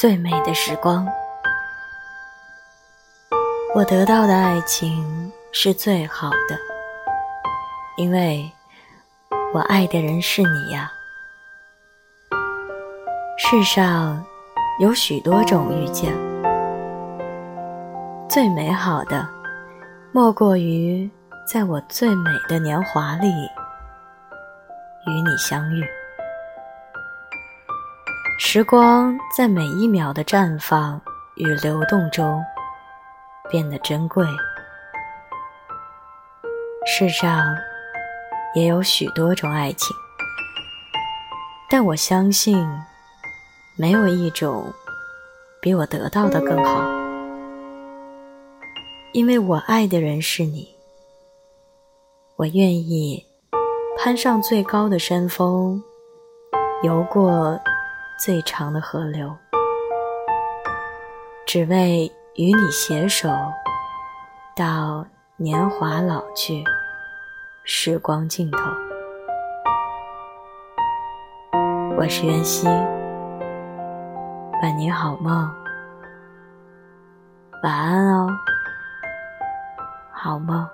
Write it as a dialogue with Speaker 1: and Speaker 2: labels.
Speaker 1: 最美的时光。我得到的爱情是最好的，因为我爱的人是你呀。世上有许多种遇见，最美好的莫过于在我最美的年华里与你相遇。时光在每一秒的绽放与流动中。变得珍贵。世上也有许多种爱情，但我相信，没有一种比我得到的更好，因为我爱的人是你。我愿意攀上最高的山峰，游过最长的河流，只为。与你携手，到年华老去，时光尽头。我是袁熙，伴你好梦，晚安哦，好梦。